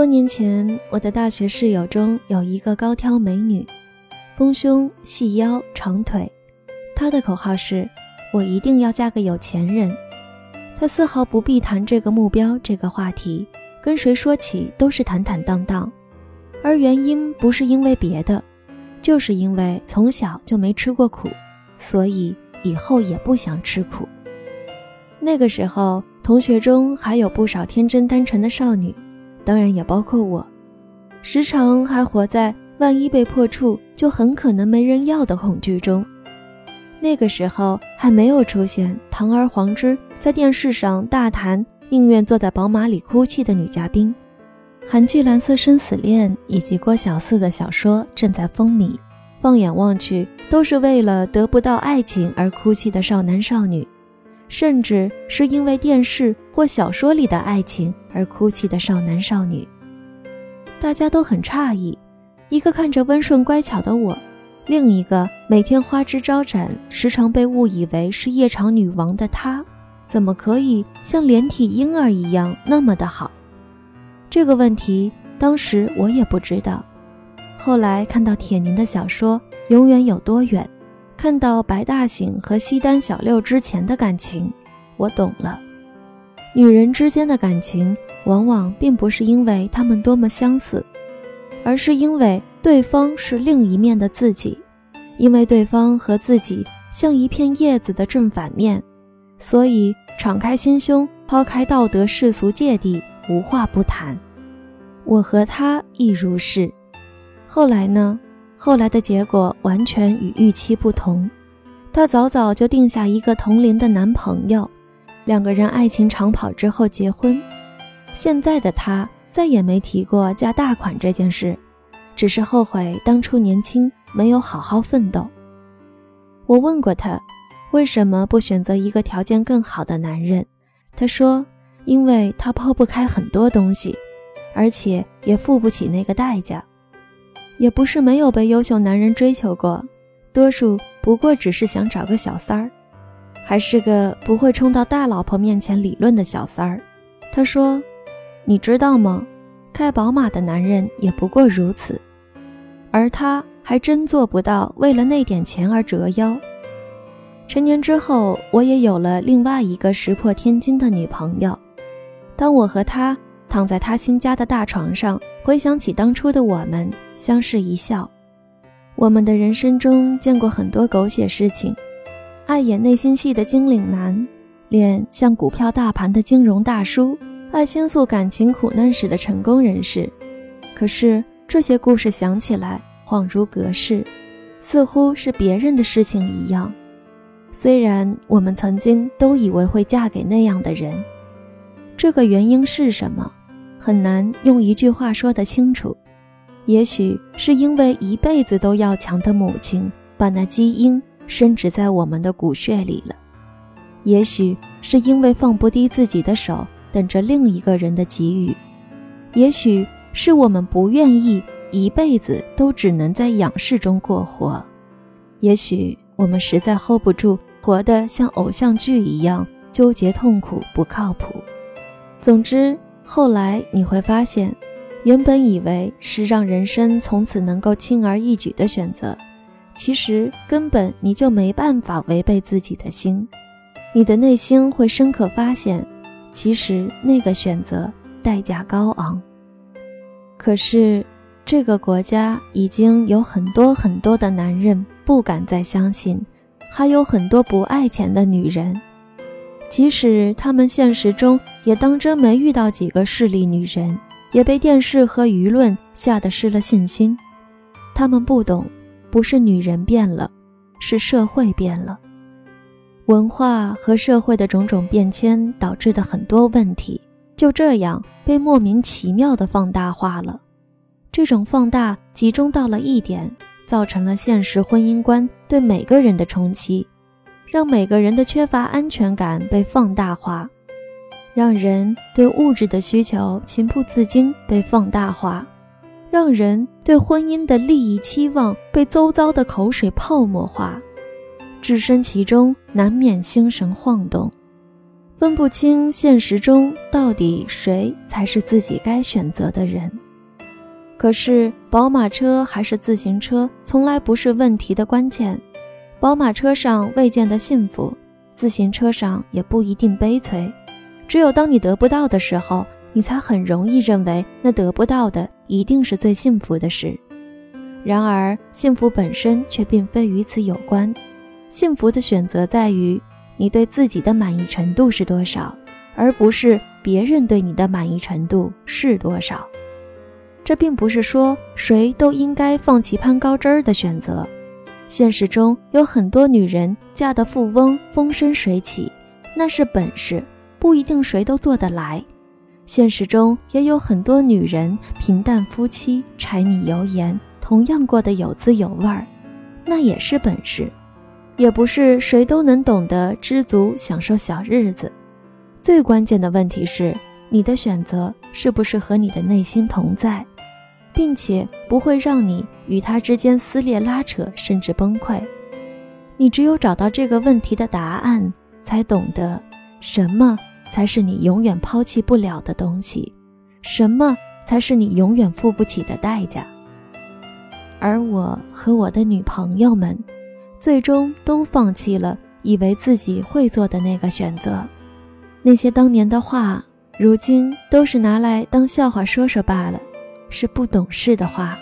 多年前，我的大学室友中有一个高挑美女，丰胸细腰长腿，她的口号是：“我一定要嫁个有钱人。”她丝毫不避谈这个目标这个话题，跟谁说起都是坦坦荡荡。而原因不是因为别的，就是因为从小就没吃过苦，所以以后也不想吃苦。那个时候，同学中还有不少天真单纯的少女。当然也包括我，时常还活在万一被破处就很可能没人要的恐惧中。那个时候还没有出现堂而皇之在电视上大谈宁愿坐在宝马里哭泣的女嘉宾，韩剧《蓝色生死恋》以及郭小四的小说正在风靡，放眼望去都是为了得不到爱情而哭泣的少男少女。甚至是因为电视或小说里的爱情而哭泣的少男少女，大家都很诧异：一个看着温顺乖巧的我，另一个每天花枝招展、时常被误以为是夜场女王的她，怎么可以像连体婴儿一样那么的好？这个问题当时我也不知道，后来看到铁凝的小说《永远有多远》。看到白大醒和西单小六之前的感情，我懂了。女人之间的感情，往往并不是因为她们多么相似，而是因为对方是另一面的自己，因为对方和自己像一片叶子的正反面，所以敞开心胸，抛开道德世俗芥蒂，无话不谈。我和他亦如是。后来呢？后来的结果完全与预期不同，她早早就定下一个同龄的男朋友，两个人爱情长跑之后结婚。现在的她再也没提过嫁大款这件事，只是后悔当初年轻没有好好奋斗。我问过她，为什么不选择一个条件更好的男人？她说，因为他抛不开很多东西，而且也付不起那个代价。也不是没有被优秀男人追求过，多数不过只是想找个小三儿，还是个不会冲到大老婆面前理论的小三儿。他说：“你知道吗？开宝马的男人也不过如此，而他还真做不到为了那点钱而折腰。”成年之后，我也有了另外一个石破天惊的女朋友。当我和她。躺在他新家的大床上，回想起当初的我们，相视一笑。我们的人生中见过很多狗血事情，爱演内心戏的精灵男，脸像股票大盘的金融大叔，爱倾诉感情苦难史的成功人士。可是这些故事想起来恍如隔世，似乎是别人的事情一样。虽然我们曾经都以为会嫁给那样的人，这个原因是什么？很难用一句话说得清楚，也许是因为一辈子都要强的母亲把那基因深植在我们的骨血里了，也许是因为放不低自己的手等着另一个人的给予，也许是我们不愿意一辈子都只能在仰视中过活，也许我们实在 hold 不住活得像偶像剧一样纠结痛苦不靠谱，总之。后来你会发现，原本以为是让人生从此能够轻而易举的选择，其实根本你就没办法违背自己的心。你的内心会深刻发现，其实那个选择代价高昂。可是，这个国家已经有很多很多的男人不敢再相信，还有很多不爱钱的女人。即使他们现实中也当真没遇到几个势利女人，也被电视和舆论吓得失了信心。他们不懂，不是女人变了，是社会变了。文化和社会的种种变迁导致的很多问题，就这样被莫名其妙的放大化了。这种放大集中到了一点，造成了现实婚姻观对每个人的冲击。让每个人的缺乏安全感被放大化，让人对物质的需求情不自禁被放大化，让人对婚姻的利益期望被周遭的口水泡沫化，置身其中难免心神晃动。分不清现实中到底谁才是自己该选择的人。可是，宝马车还是自行车，从来不是问题的关键。宝马车上未见得幸福，自行车上也不一定悲催。只有当你得不到的时候，你才很容易认为那得不到的一定是最幸福的事。然而，幸福本身却并非与此有关。幸福的选择在于你对自己的满意程度是多少，而不是别人对你的满意程度是多少。这并不是说谁都应该放弃攀高枝儿的选择。现实中有很多女人嫁的富翁风生水起，那是本事，不一定谁都做得来。现实中也有很多女人平淡夫妻，柴米油盐。同样过得有滋有味儿，那也是本事，也不是谁都能懂得知足享受小日子。最关键的问题是，你的选择是不是和你的内心同在，并且不会让你与他之间撕裂拉扯，甚至崩溃。你只有找到这个问题的答案，才懂得什么才是你永远抛弃不了的东西，什么才是你永远付不起的代价。而我和我的女朋友们，最终都放弃了以为自己会做的那个选择。那些当年的话，如今都是拿来当笑话说说罢了，是不懂事的话。